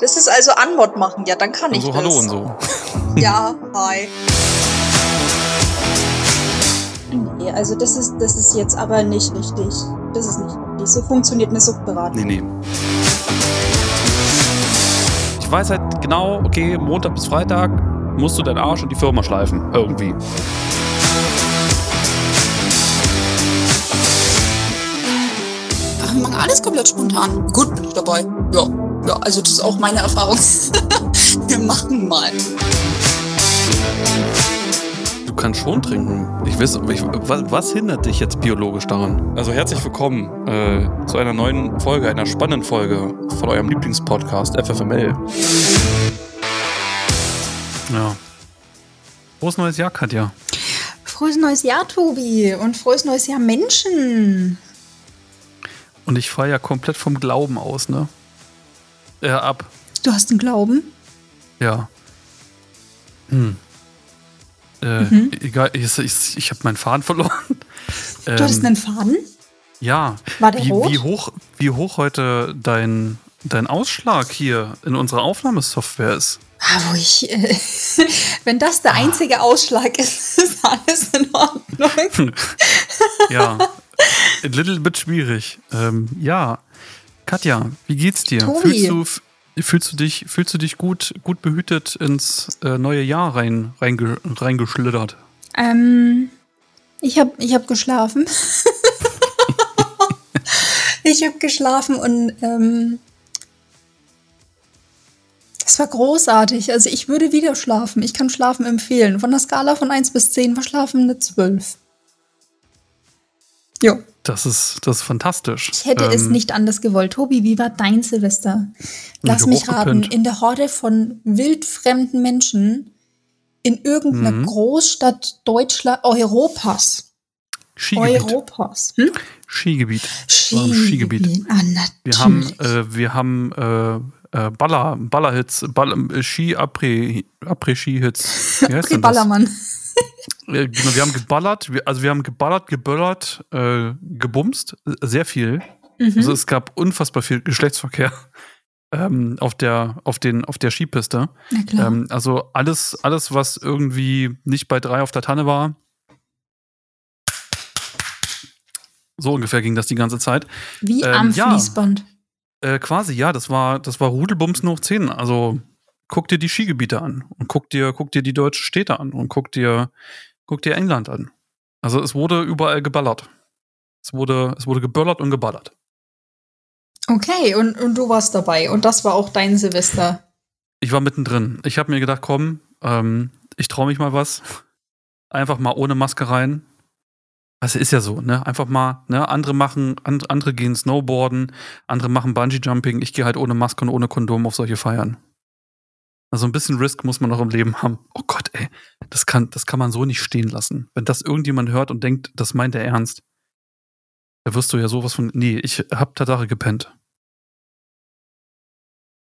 Das ist also Anmod machen. Ja, dann kann ich so, das. hallo und so. Ja, hi. Nee, also das ist, das ist jetzt aber nicht richtig. Das ist nicht richtig. So funktioniert eine Suchtberatung. Nee, nee. Ich weiß halt genau, okay, Montag bis Freitag musst du deinen Arsch und die Firma schleifen. Irgendwie. Ach, wir machen alles komplett spontan. Gut bin ich dabei. Ja, ja, also das ist auch meine Erfahrung. wir machen mal. Du kannst schon trinken. Ich weiß, ich, was, was hindert dich jetzt biologisch daran? Also herzlich willkommen äh, zu einer neuen Folge, einer spannenden Folge von eurem Lieblingspodcast FFML. Ja. Frohes neues Jahr, Katja. Frohes neues Jahr, Tobi. Und frohes neues Jahr, Menschen. Und ich fahre ja komplett vom Glauben aus, ne? Äh, ab. Du hast einen Glauben? Ja. Hm. Äh, Mhm. Egal, ich, ich, ich habe meinen Faden verloren. Du hattest Ähm, einen Faden? Ja. War der wie, rot? wie hoch, wie hoch heute dein, dein Ausschlag hier in unserer Aufnahmesoftware ist? Ah, wo ich. Äh, wenn das der einzige Ausschlag ist, ist alles in Ordnung. Ja. A little bit schwierig. Ähm, ja. Katja, wie geht's dir? Tobi. Fühlst du, fühlst du dich, fühlst du dich gut, gut behütet ins äh, neue Jahr rein, reinge, reingeschlittert? Ähm, ich habe ich hab geschlafen. ich habe geschlafen und ähm, es war großartig. Also ich würde wieder schlafen. Ich kann Schlafen empfehlen. Von der Skala von 1 bis 10 war Schlafen eine 12. Jo, Das ist, das ist fantastisch. ich hätte es Ähm, nicht anders gewollt. Tobi, wie war dein Silvester? Lass mich raten. In der Horde von wildfremden Menschen in irgendeiner Mhm. Großstadt Deutschland, Europas. Skigebiet. Europas. Hm? Skigebiet. Im Skigebiet. Ah. Wir haben, äh, wir haben äh, äh, Baller, Ballerhits, Ball, äh, Ski Après, Après Ski Hits. Wie heißt Pri denn das? Ballermann. Äh, genau, wir haben geballert, wir, also wir haben geballert, geböllert, äh, gebumst, sehr viel. Mhm. Also es gab unfassbar viel Geschlechtsverkehr ähm, auf der, auf den, auf der Skipiste. Ähm, also alles, alles, was irgendwie nicht bei drei auf der Tanne war. So ungefähr ging das die ganze Zeit. Wie ähm, am ja. Fließband. Äh, quasi, ja, das war, das war Rudelbumsen hoch 10. Also guck dir die Skigebiete an und guck dir, guck dir die deutschen Städte an und guck dir, guck dir England an. Also es wurde überall geballert. Es wurde, es wurde geböllert und geballert. Okay, und, und du warst dabei. Und das war auch dein Silvester. Ich war mittendrin. Ich habe mir gedacht, komm, ähm, ich traue mich mal was. Einfach mal ohne Maske rein. Das ist ja so, ne? Einfach mal, ne? Andere machen, and, andere gehen Snowboarden, andere machen Bungee-Jumping. Ich gehe halt ohne Maske und ohne Kondom auf solche Feiern. Also ein bisschen Risk muss man noch im Leben haben. Oh Gott, ey. Das kann, das kann man so nicht stehen lassen. Wenn das irgendjemand hört und denkt, das meint er ernst, da wirst du ja sowas von. Nee, ich hab Tatsache gepennt.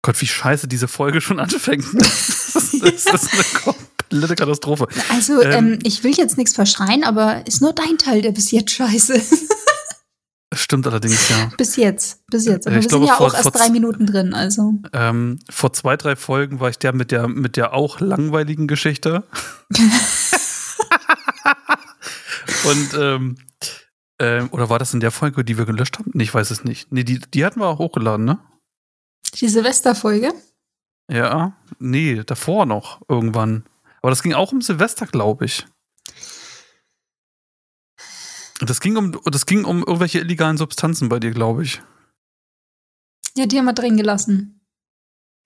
Gott, wie scheiße diese Folge schon anfängt. Das ist, das ist eine komplette Katastrophe. Also, ähm, Ähm, ich will jetzt nichts verschreien, aber ist nur dein Teil, der bis jetzt scheiße ist. Stimmt allerdings, ja. bis jetzt, bis jetzt. Aber Ich wir glaube, sind ja vor- auch erst drei Minuten drin, also. Ähm, vor zwei, drei Folgen war ich der mit der, mit der auch langweiligen Geschichte. Und, ähm, ähm, oder war das in der Folge, die wir gelöscht haben? Nee, ich weiß es nicht. Nee, die, die hatten wir auch hochgeladen, ne? Die Silvesterfolge. Ja, nee, davor noch irgendwann. Aber das ging auch um Silvester, glaube ich. Das ging um, das ging um irgendwelche illegalen Substanzen bei dir, glaube ich. Ja, die haben wir drin gelassen.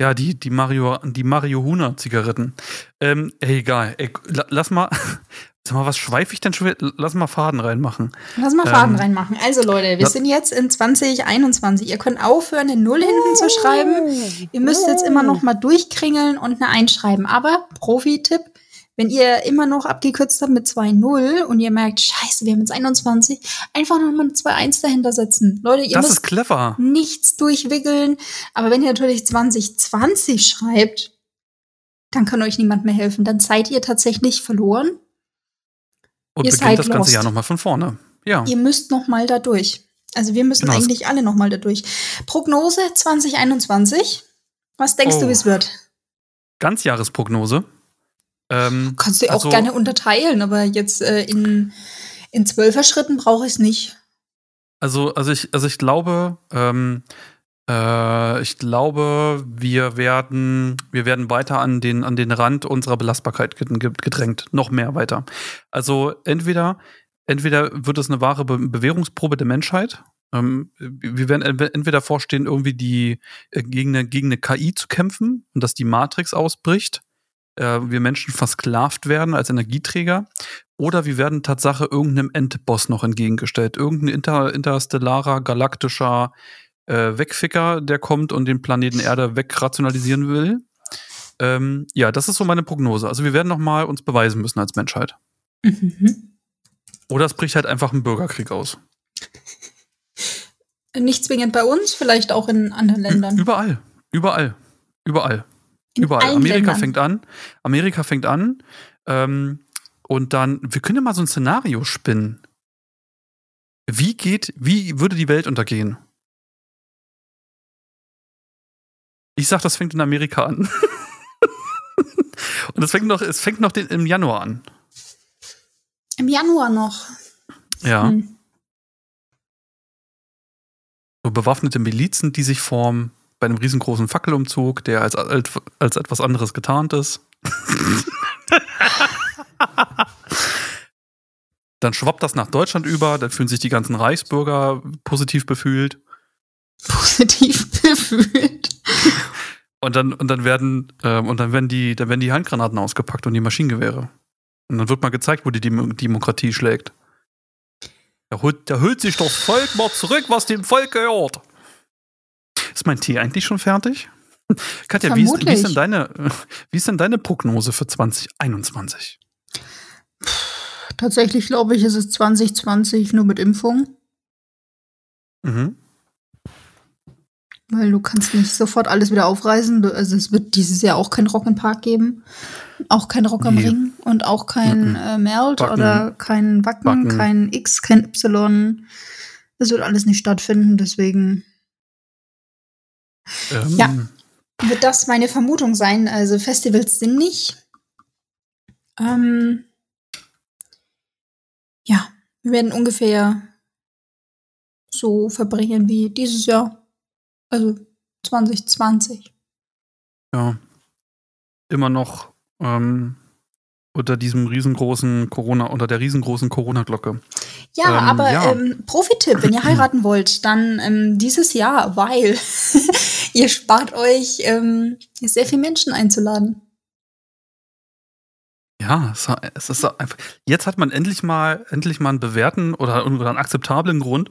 Ja, die, die Mario, die Marihuana-Zigaretten. Ähm, ey, egal. Ey, la- lass mal, sag mal, was schweife ich denn schon wieder? Lass mal Faden reinmachen. Lass mal Faden Ähm, reinmachen. Also, Leute, wir sind jetzt in 2021. Ihr könnt aufhören, eine Null hinten zu schreiben. Ihr müsst jetzt immer noch mal durchkringeln und eine einschreiben. Aber, Profi-Tipp, wenn ihr immer noch abgekürzt habt mit 2-0 und ihr merkt, scheiße, wir haben jetzt 21, einfach noch mal eine 2-1 dahinter setzen. Leute, ihr Das müsst ist clever. nichts durchwickeln. Aber wenn ihr natürlich 2020 schreibt, dann kann euch niemand mehr helfen. Dann seid ihr tatsächlich verloren. Und ihr beginnt seid das ganze lost. Jahr nochmal von vorne. Ja. Ihr müsst noch mal da durch. Also wir müssen Genau, eigentlich alle noch mal da durch. Prognose 2021. Was denkst du, Oh. wie es wird? Ganzjahresprognose. Ähm, Kannst du auch also- gerne unterteilen, aber jetzt äh, in, in zwölfer Schritten brauche ich es nicht. Also, also ich, also ich glaube, ähm, äh, ich glaube, wir werden, wir werden weiter an den, an den Rand unserer Belastbarkeit ged- ged- gedrängt, noch mehr weiter. Also entweder, entweder wird es eine wahre Be Bewährungsprobe der Menschheit. Ähm, wir werden entwe- entweder vorstehen, irgendwie die äh, gegen eine, gegen eine KI zu kämpfen und dass die Matrix ausbricht. Äh, wir Menschen versklavt werden als Energieträger. Oder wir werden Tatsache irgendeinem Endboss noch entgegengestellt. Irgendein inter, interstellarer, galaktischer äh, Wegficker, der kommt und den Planeten Erde wegrationalisieren will. Ähm, ja, das ist so meine Prognose. Also wir werden noch mal uns beweisen müssen als Menschheit. Mhm. Oder es bricht halt einfach ein Bürgerkrieg aus. Nicht zwingend bei uns, vielleicht auch in anderen Ländern. Überall. Überall. Überall. In Überall. Amerika Ländern. fängt an. Amerika fängt an. Ähm, und dann, wir können ja mal so ein Szenario spinnen. Wie geht, wie würde die Welt untergehen? Ich sag, das fängt in Amerika an. und es fängt noch, es fängt noch den, im Januar an. Im Januar noch. Ja. Hm. So bewaffnete Milizen, die sich formen bei einem riesengroßen Fackelumzug, der als, als, als etwas anderes getarnt ist. dann schwappt das nach Deutschland über, dann fühlen sich die ganzen Reichsbürger positiv befühlt. Positiv gefühlt. Und dann, und dann werden, ähm, und dann werden die, dann werden die Handgranaten ausgepackt und die Maschinengewehre. Und dann wird mal gezeigt, wo die Dem Demokratie schlägt. Da holt, da holt sich das Volk mal zurück, was dem Volk gehört. Ist mein Tee eigentlich schon fertig? Katja, wie ist, wie, ist denn deine, wie ist denn deine Prognose für 2021? Tatsächlich glaube ich, ist es 2020 nur mit Impfung, Mhm. weil du kannst nicht sofort alles wieder aufreißen. Also es wird dieses Jahr auch kein Rock im Park geben, auch kein Rock am Nee. Ring und auch kein Mhm. äh, Meld Wacken. oder kein Wacken, Wacken. kein X, kein Y. Das wird alles nicht stattfinden, deswegen Ähm, Ja. wird das meine Vermutung sein. Also Festivals sind nicht. Ähm, ja, wir werden ungefähr so verbringen wie dieses Jahr. Also 2020. ja. Immer noch ähm, unter diesem riesengroßen Corona, unter der riesengroßen Corona-Glocke. Ja, Ähm, aber ja. Ähm, Profi-Tipp, wenn ihr heiraten wollt, dann ähm, dieses Jahr, weil ihr spart euch ähm, sehr viel Menschen einzuladen. Ja, es, ist einfach. Jetzt hat man endlich mal, endlich mal einen bewährten oder, oder einen akzeptablen Grund,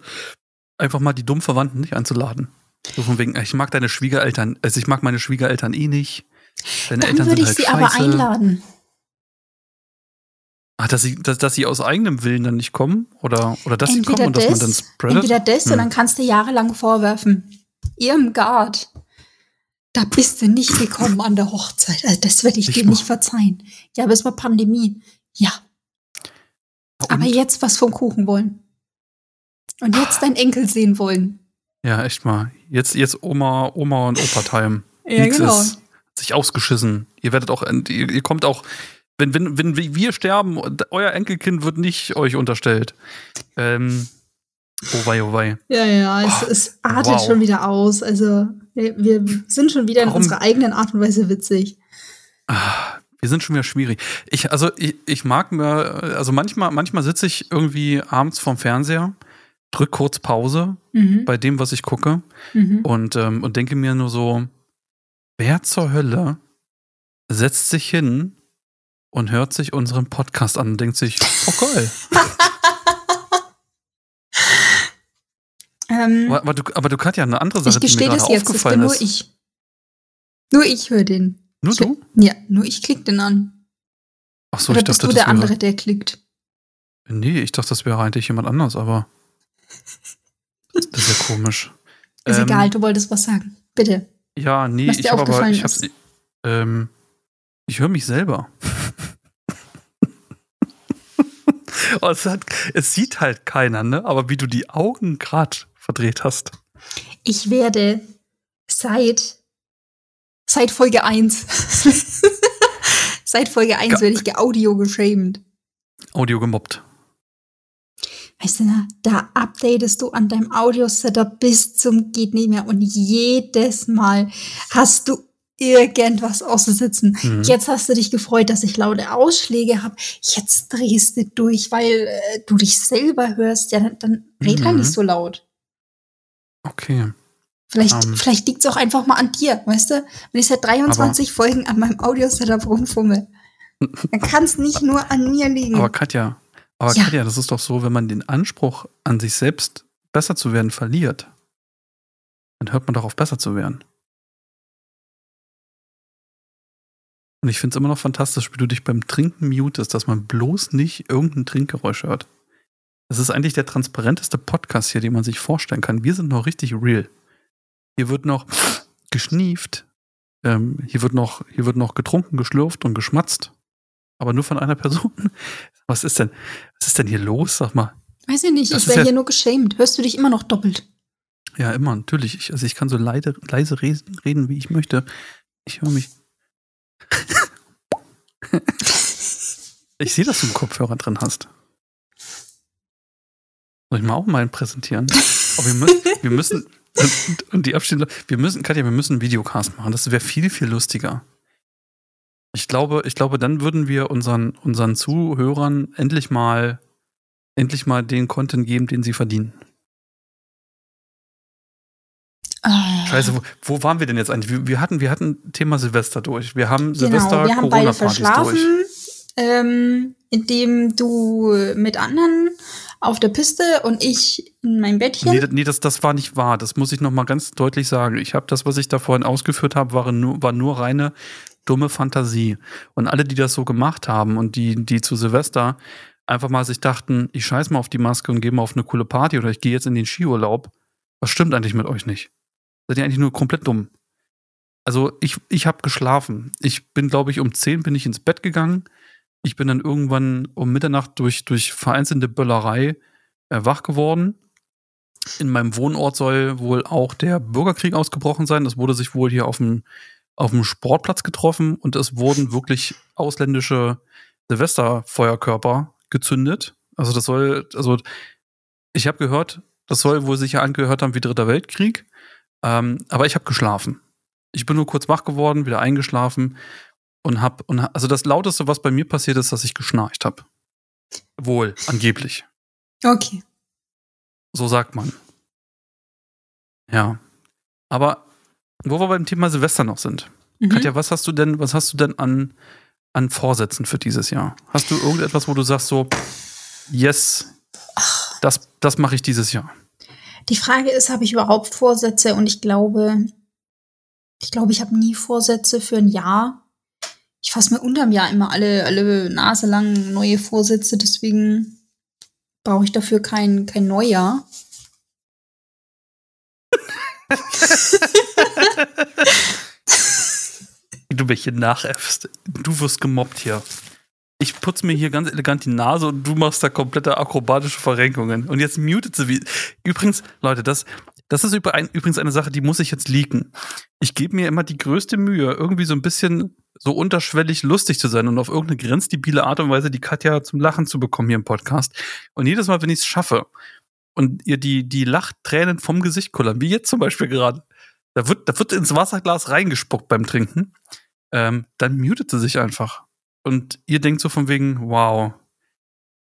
einfach mal die dummen Verwandten nicht einzuladen. So von wegen, ich mag deine Schwiegereltern, also ich mag meine Schwiegereltern eh nicht. Deine Dann Eltern würde ich halt sie aber scheiße. einladen. Ah, dass sie, dass, dass sie aus eigenem Willen dann nicht kommen? Oder, oder dass sie kommen und dass man dann spreadet? entweder das Hm. und dann kannst du jahrelang vorwerfen. Irmgard, da bist du nicht gekommen an der Hochzeit. Also das werde ich, Ich dir nicht verzeihen. Ja, aber es war Pandemie. Ja, aber Und? jetzt was vom Kuchen wollen. Und jetzt deinen Enkel sehen wollen. Ja, echt mal. Jetzt, jetzt Oma, Oma und Opa-Time. Ja, Nix genau. ist sich ausgeschissen. Ihr werdet auch, ihr, ihr kommt auch, wenn, wenn, wenn wir sterben, euer Enkelkind wird nicht euch unterstellt. Ähm, oh wei, oh wei. Ja, ja, es, Oh, es artet wow. schon wieder aus. Also wir, sind schon wieder Warum- in unserer eigenen Art und Weise witzig. Ah, Wir sind schon wieder schwierig. Ich, also, ich, ich mag mir, also manchmal, manchmal sitze ich irgendwie abends vorm Fernseher, drück kurz Pause Mhm. bei dem, was ich gucke Mhm. und, ähm, und denke mir nur so, wer zur Hölle setzt sich hin und hört sich unseren Podcast an und denkt sich, oh geil. Ähm, aber, du, aber du Katja, eine andere Sache, ich die mir gestehe das jetzt, das bin aufgefallen nur ich. Nur ich höre den. Nur ich, du? Ja, nur ich klick den an. Ach so, Oder ich bist dachte, du das der wäre, andere, der klickt? Nee, ich dachte, das wäre eigentlich jemand anders, aber das ist ja komisch. Ist Ähm, egal, du wolltest was sagen. Bitte. Ja, nee, Was ich dir habe aber, aufgefallen ich ist. ähm, ich höre mich selber. Oh, es, hat, es sieht halt keiner, ne? Aber wie du die Augen gerade verdreht hast. Ich werde seit Seit Folge 1. Seit Folge 1 werde ich geaudio geschämt. Audio gemobbt. Weißt du, da updatest du an deinem Audio-Setup bis zum geht nicht mehr und jedes Mal hast du irgendwas auszusitzen. Mhm. Jetzt hast du dich gefreut, dass ich laute Ausschläge habe. Jetzt drehst du durch, weil äh, du dich selber hörst. Ja, dann, dann red mhm. halt nicht so laut. Okay. Vielleicht, um, ähm. vielleicht liegt es auch einfach mal an dir, weißt du? Wenn ich seit 23 aber, Folgen an meinem Audio-Setup rumfummel, dann kann es nicht nur an mir liegen. Aber Katja, aber ja. Katja, das ist doch so, wenn man den Anspruch an sich selbst besser zu werden verliert, dann hört man doch auf, besser zu werden. Und ich finde es immer noch fantastisch, wie du dich beim Trinken mutest, dass man bloß nicht irgendein Trinkgeräusch hört. Das ist eigentlich der transparenteste Podcast hier, den man sich vorstellen kann. Wir sind noch richtig real. Hier wird noch geschnieft. Ähm, hier, wird noch, hier wird noch getrunken, geschlürft und geschmatzt aber nur von einer Person. Was ist denn, was ist denn hier los, sag mal? Weiß ich nicht, das ich wäre ja hier nur geschämt. Hörst du dich immer noch doppelt? Ja, immer, natürlich. Ich, also ich kann so leide, leise reden, reden, wie ich möchte. Ich höre mich. Ich sehe, dass du einen Kopfhörer drin hast. Soll ich mal auch mal einen präsentieren? Aber wir müssen, wir müssen und, und die Abstände, wir müssen, Katja, wir müssen einen Videocast machen. Das wäre viel, viel lustiger. Ich glaube, ich glaube, dann würden wir unseren, unseren Zuhörern endlich mal, endlich mal den Content geben, den sie verdienen. Ah. Scheiße, wo, wo, waren wir denn jetzt eigentlich? Wir, wir, hatten, wir hatten Thema Silvester durch. Wir haben genau, Silvester wir haben beide verschlafen. Ähm, indem du mit anderen auf der Piste und ich in meinem Bettchen. Nee, nee das, das war nicht wahr. Das muss ich noch mal ganz deutlich sagen. Ich habe das, was ich da vorhin ausgeführt habe, war nur, war nur reine dumme Fantasie. Und alle, die das so gemacht haben und die, die zu Silvester einfach mal sich dachten, ich scheiß mal auf die Maske und gehe mal auf eine coole Party oder ich gehe jetzt in den Skiurlaub, was stimmt eigentlich mit euch nicht? Seid ihr eigentlich nur komplett dumm? Also ich, ich habe geschlafen. Ich bin, glaube ich, um 10 bin ich ins Bett gegangen. Ich bin dann irgendwann um Mitternacht durch, durch vereinzelte Böllerei äh, wach geworden. In meinem Wohnort soll wohl auch der Bürgerkrieg ausgebrochen sein. Das wurde sich wohl hier auf dem auf dem Sportplatz getroffen und es wurden wirklich ausländische Silvesterfeuerkörper gezündet. Also das soll, also ich habe gehört, das soll wohl sicher angehört haben wie Dritter Weltkrieg. Ähm, aber ich habe geschlafen. Ich bin nur kurz wach geworden, wieder eingeschlafen und hab und also das lauteste, was bei mir passiert ist, dass ich geschnarcht habe. Wohl, angeblich. Okay. So sagt man. Ja. Aber wo wir beim Thema Silvester noch sind. Mhm. Katja, was hast du denn, was hast du denn an, an Vorsätzen für dieses Jahr? Hast du irgendetwas, wo du sagst so, yes, das, das mache ich dieses Jahr? Die Frage ist, habe ich überhaupt Vorsätze? Und ich glaube, ich glaube, ich habe nie Vorsätze für ein Jahr. Ich fasse mir unterm Jahr immer alle, alle Nase lang neue Vorsätze, deswegen brauche ich dafür kein, kein Neujahr. du hier nachäffst. Du wirst gemobbt hier. Ich putze mir hier ganz elegant die Nase und du machst da komplette akrobatische Verrenkungen. Und jetzt mutet sie wie. Übrigens, Leute, das, das ist übrigens eine Sache, die muss ich jetzt leaken. Ich gebe mir immer die größte Mühe, irgendwie so ein bisschen so unterschwellig lustig zu sein und auf irgendeine grenzdebile Art und Weise die Katja zum Lachen zu bekommen hier im Podcast. Und jedes Mal, wenn ich es schaffe und ihr die, die Lachtränen vom Gesicht kullern, wie jetzt zum Beispiel gerade, da wird, da wird ins Wasserglas reingespuckt beim Trinken, ähm, dann mutet sie sich einfach. Und ihr denkt so von wegen, wow,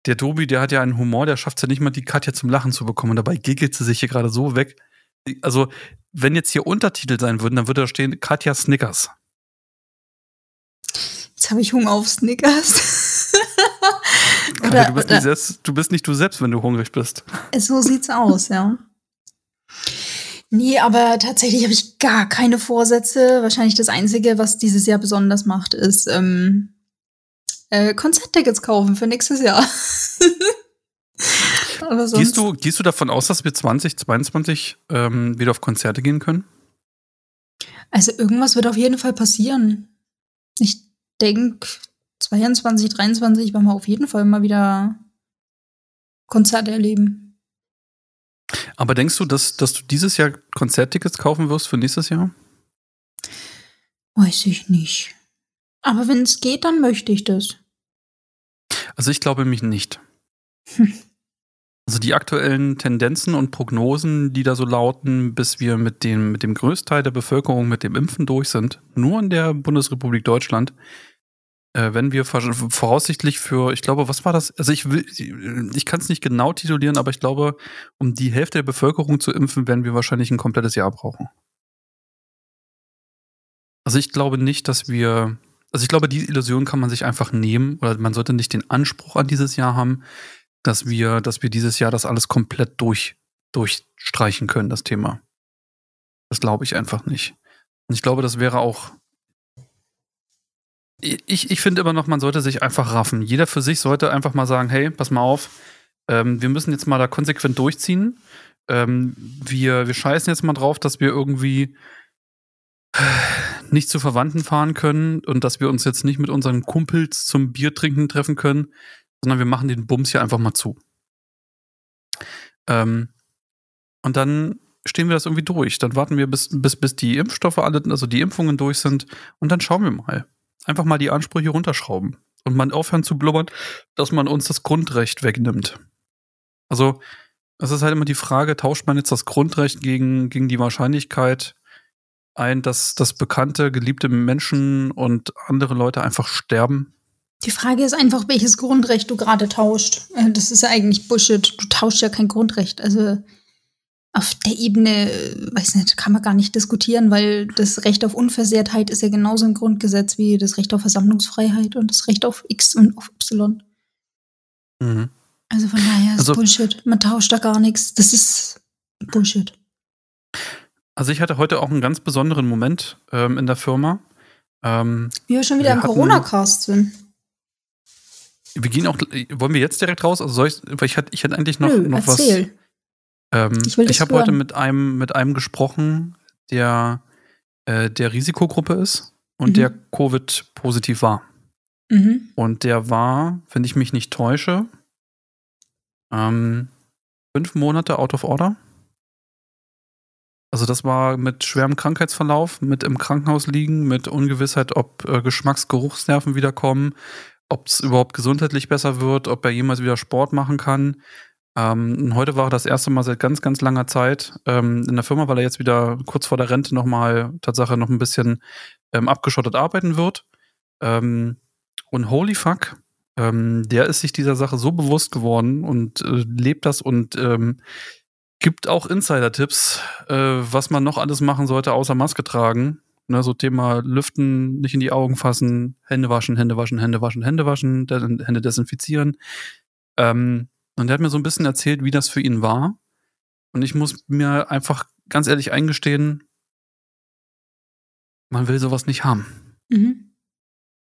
der Tobi, der hat ja einen Humor, der schafft es ja nicht mal, die Katja zum Lachen zu bekommen. Und dabei giggelt sie sich hier gerade so weg. Also, wenn jetzt hier Untertitel sein würden, dann würde da stehen Katja Snickers. Jetzt habe ich Hunger auf Snickers. oder, du, bist oder, nicht selbst, du bist nicht du selbst, wenn du hungrig bist. So sieht's aus, ja. Nee, aber tatsächlich habe ich gar keine Vorsätze. Wahrscheinlich das Einzige, was dieses Jahr besonders macht, ist ähm, äh, Konzerttickets kaufen für nächstes Jahr. gehst, du, gehst du davon aus, dass wir 2022 ähm, wieder auf Konzerte gehen können? Also irgendwas wird auf jeden Fall passieren. Ich denke, 22, 23 werden wir auf jeden Fall mal wieder Konzerte erleben. Aber denkst du, dass, dass du dieses Jahr Konzerttickets kaufen wirst für nächstes Jahr? Weiß ich nicht. Aber wenn es geht, dann möchte ich das. Also ich glaube mich nicht. Hm. Also die aktuellen Tendenzen und Prognosen, die da so lauten, bis wir mit dem, mit dem Größteil der Bevölkerung mit dem Impfen durch sind, nur in der Bundesrepublik Deutschland, äh, wenn wir voraussichtlich für, ich glaube, was war das? Also ich will, ich kann es nicht genau titulieren, aber ich glaube, um die Hälfte der Bevölkerung zu impfen, werden wir wahrscheinlich ein komplettes Jahr brauchen. Also ich glaube nicht, dass wir, also ich glaube, die Illusion kann man sich einfach nehmen oder man sollte nicht den Anspruch an dieses Jahr haben, dass wir, dass wir dieses Jahr das alles komplett durch, durchstreichen können, das Thema. Das glaube ich einfach nicht. Und ich glaube, das wäre auch. Ich, ich finde immer noch, man sollte sich einfach raffen. Jeder für sich sollte einfach mal sagen, hey, pass mal auf, ähm, wir müssen jetzt mal da konsequent durchziehen. Ähm, wir, wir scheißen jetzt mal drauf, dass wir irgendwie nicht zu Verwandten fahren können und dass wir uns jetzt nicht mit unseren Kumpels zum Bier trinken treffen können, sondern wir machen den Bums hier einfach mal zu. Ähm, und dann stehen wir das irgendwie durch. Dann warten wir, bis, bis, bis die Impfstoffe alle, also die Impfungen durch sind und dann schauen wir mal. Einfach mal die Ansprüche runterschrauben und mal aufhören zu blubbern, dass man uns das Grundrecht wegnimmt. Also, es ist halt immer die Frage, tauscht man jetzt das Grundrecht gegen, gegen die Wahrscheinlichkeit ein, dass, dass bekannte, geliebte Menschen und andere Leute einfach sterben? Die Frage ist einfach, welches Grundrecht du gerade tauscht. Äh, das ist ja eigentlich Bullshit. Du tauschst ja kein Grundrecht. Also auf der Ebene, äh, weiß nicht, kann man gar nicht diskutieren, weil das Recht auf Unversehrtheit ist ja genauso ein Grundgesetz wie das Recht auf Versammlungsfreiheit und das Recht auf X und auf Y. Mhm. Also von daher ist also, Bullshit. Man tauscht da gar nichts. Das ist Bullshit. Also ich hatte heute auch einen ganz besonderen Moment ähm, in der Firma. Ähm, Wie wir schon wieder wir im Corona-Cast sind. Wir gehen auch, wollen wir jetzt direkt raus? Also soll ich, weil ich hatte, ich hatte eigentlich noch, Nö, noch erzähl. was. Ähm, ich ich habe heute mit einem, mit einem gesprochen, der äh, der Risikogruppe ist und mhm. der Covid-positiv war. Mhm. Und der war, wenn ich mich nicht täusche, ähm, fünf Monate out of order. Also das war mit schwerem Krankheitsverlauf, mit im Krankenhaus liegen, mit Ungewissheit, ob äh, Geschmacksgeruchsnerven wiederkommen, ob es überhaupt gesundheitlich besser wird, ob er jemals wieder Sport machen kann. Ähm, heute war er das erste Mal seit ganz, ganz langer Zeit ähm, in der Firma, weil er jetzt wieder kurz vor der Rente nochmal Tatsache noch ein bisschen ähm, abgeschottet arbeiten wird. Ähm, und holy fuck, ähm, der ist sich dieser Sache so bewusst geworden und äh, lebt das und ähm, gibt auch Insider-Tipps, äh, was man noch alles machen sollte, außer Maske tragen. Ne, so Thema Lüften, nicht in die Augen fassen, Hände waschen, Hände waschen, Hände waschen, Hände waschen, Hände desinfizieren. Ähm, und er hat mir so ein bisschen erzählt, wie das für ihn war. Und ich muss mir einfach ganz ehrlich eingestehen, man will sowas nicht haben. Mhm.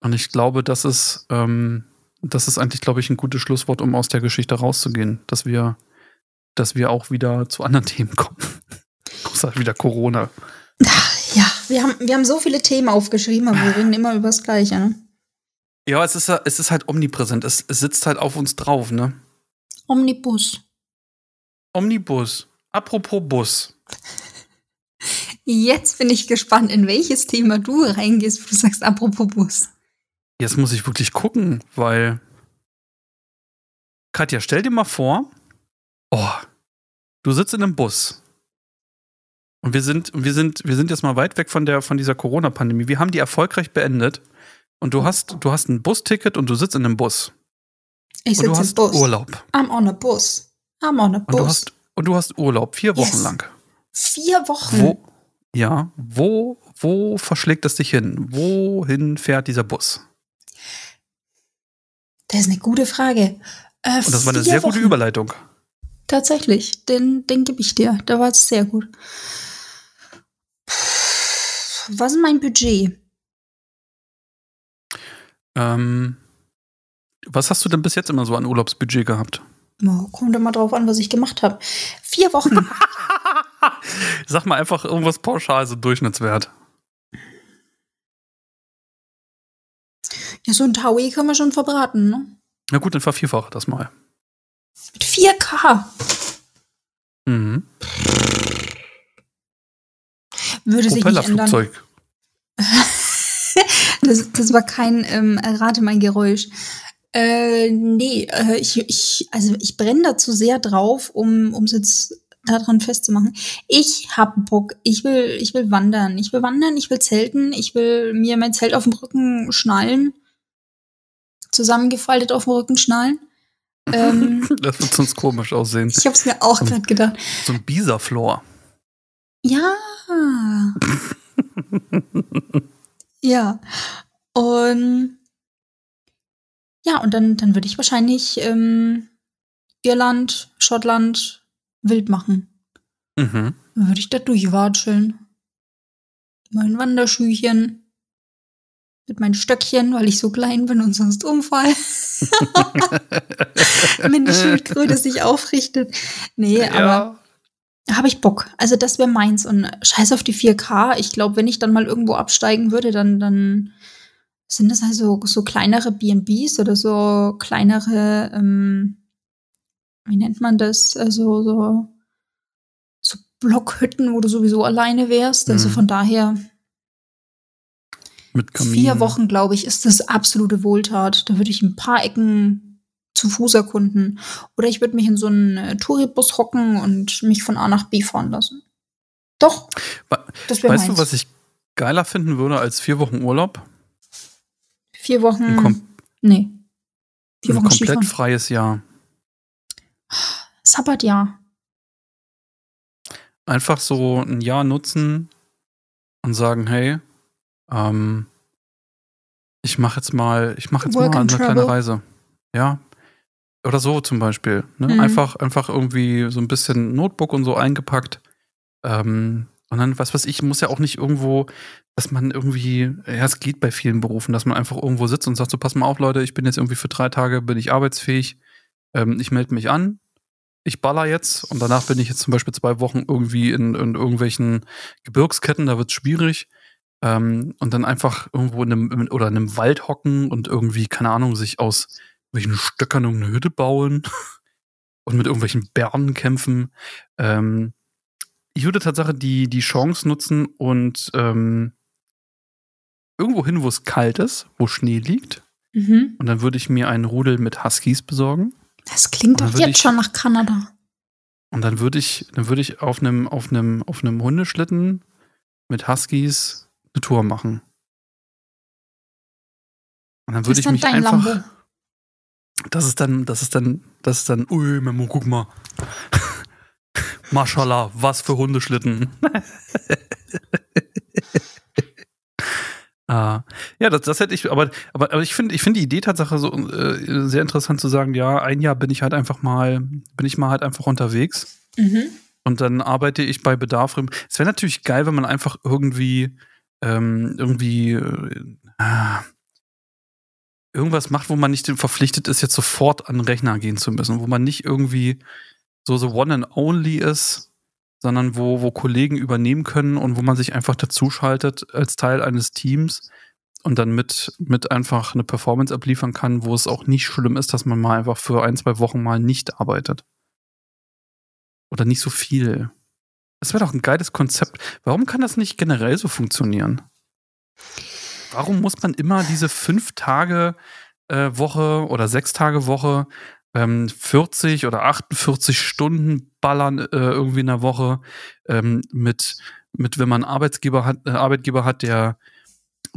Und ich glaube, das ist, ähm, das ist eigentlich, glaube ich, ein gutes Schlusswort, um aus der Geschichte rauszugehen, dass wir, dass wir auch wieder zu anderen Themen kommen. Außer wieder Corona. Ja, wir haben, wir haben so viele Themen aufgeschrieben, aber wir reden immer über das Gleiche, ne? Ja, es ist, es ist halt omnipräsent. Es, es sitzt halt auf uns drauf, ne? Omnibus. Omnibus. Apropos Bus. Jetzt bin ich gespannt, in welches Thema du reingehst, wo du sagst, apropos Bus. Jetzt muss ich wirklich gucken, weil. Katja, stell dir mal vor, oh, du sitzt in einem Bus und wir sind, wir sind, wir sind jetzt mal weit weg von der, von dieser Corona-Pandemie. Wir haben die erfolgreich beendet. Und du hast, du hast ein Busticket und du sitzt in einem Bus. Ich sitze im Bus. Urlaub. I'm on a bus. I'm on a bus. Und du hast, und du hast Urlaub, vier Wochen yes. lang. Vier Wochen? Wo, ja, wo, wo verschlägt es dich hin? Wohin fährt dieser Bus? Das ist eine gute Frage. Äh, und das war eine sehr Wochen. gute Überleitung. Tatsächlich, den, den gebe ich dir. Da war es sehr gut. Was ist mein Budget? Ähm, was hast du denn bis jetzt immer so an Urlaubsbudget gehabt? Oh, kommt immer drauf an, was ich gemacht habe. Vier Wochen. Sag mal einfach irgendwas pauschal, so Durchschnittswert. Ja, so ein Taui können wir schon verbraten, ne? Na gut, dann vervierfache das mal. Mit 4K. Mhm. Würde sich nicht ändern. Das, das war kein ähm, Errate mein Geräusch. Äh, nee, äh, ich, ich, also ich brenne da zu sehr drauf, um es jetzt daran festzumachen. Ich hab Bock. Ich will, ich will wandern. Ich will wandern, ich will zelten, ich will mir mein Zelt auf dem Rücken schnallen. Zusammengefaltet auf dem Rücken schnallen. Ähm, das wird sonst komisch aussehen. ich hab's mir auch gerade gedacht. So ein Bisa-Floor. Ja. ja. Und ja, und dann, dann würde ich wahrscheinlich ähm, Irland, Schottland wild machen. Mhm. Dann würde ich da durchwatscheln. Mein Wanderschüchen. Mit meinen Stöckchen, weil ich so klein bin und sonst umfall. Wenn die Schildkröte sich aufrichtet. Nee, aber habe ich Bock. Also das wäre meins. Und scheiß auf die 4K. Ich glaube, wenn ich dann mal irgendwo absteigen würde, dann, dann sind das also so kleinere B&Bs oder so kleinere, ähm, wie nennt man das? Also so, so Blockhütten, wo du sowieso alleine wärst. Also Mhm. von daher, Mit Kamin. vier Wochen, glaube ich, ist das absolute Wohltat. Da würde ich ein paar Ecken zu Fuß erkunden. Oder ich würde mich in so einen äh, Touribus hocken und mich von A nach B fahren lassen. Doch, Weißt meins. du, was ich geiler finden würde als vier Wochen Urlaub? Vier Wochen. Ein, kom nee. Vier ein Wochen komplett Skifahren. freies Jahr. Sabbatjahr. Einfach so ein Jahr nutzen und sagen, hey, ähm, ich mache jetzt mal, ich mache jetzt Work mal eine kleine travel. Reise. Ja. Oder so zum Beispiel. Ne? Mhm. Einfach, einfach irgendwie so ein bisschen Notebook und so eingepackt. Ähm, und dann, was weiß ich, muss ja auch nicht irgendwo, dass man irgendwie, ja, es geht bei vielen Berufen, dass man einfach irgendwo sitzt und sagt, so, pass mal auf, Leute, ich bin jetzt irgendwie für drei Tage, bin ich arbeitsfähig, ähm, ich melde mich an, ich baller jetzt und danach bin ich jetzt zum Beispiel zwei Wochen irgendwie in, in irgendwelchen Gebirgsketten, da wird es schwierig. Ähm, und dann einfach irgendwo in einem, oder in einem Wald hocken und irgendwie, keine Ahnung, sich aus irgendwelchen Stöckern irgendeine Hütte bauen und mit irgendwelchen Bären kämpfen. Ähm, ich würde tatsächlich die, die Chance nutzen und ähm, irgendwo hin, wo es kalt ist, wo Schnee liegt. Mhm. Und dann würde ich mir einen Rudel mit Huskies besorgen. Das klingt doch jetzt ich- schon nach Kanada. Und dann würde ich, dann würde ich auf einem, auf einem, auf einem Hundeschlitten mit Huskies eine Tour machen. Und dann würde ich mich einfach. Lambo. Das ist dann, das ist dann, das ist dann, ui, Memo, guck mal. Maschallah, was für Hundeschlitten. Ah, ja, das, das hätte ich, aber, aber, aber ich finde, ich finde die Idee Tatsache so äh, sehr interessant zu sagen, ja, ein Jahr bin ich halt einfach mal, bin ich mal halt einfach unterwegs. Mhm. Und dann arbeite ich bei Bedarf. Es wäre natürlich geil, wenn man einfach irgendwie, ähm, irgendwie äh, ah, irgendwas macht, wo man nicht verpflichtet ist, jetzt sofort an den Rechner gehen zu müssen, wo man nicht irgendwie so so one and only ist, sondern wo, wo Kollegen übernehmen können und wo man sich einfach dazuschaltet als Teil eines Teams und dann mit, mit einfach eine Performance abliefern kann, wo es auch nicht schlimm ist, dass man mal einfach für ein, zwei Wochen mal nicht arbeitet. Oder nicht so viel. Das wäre doch ein geiles Konzept. Warum kann das nicht generell so funktionieren? Warum muss man immer diese fünf Tage äh, Woche oder sechs Tage Woche ähm, 40 oder 48 Stunden ballern äh, irgendwie in der Woche ähm, mit, mit, wenn man einen Arbeitsgeber hat, äh, Arbeitgeber hat, der,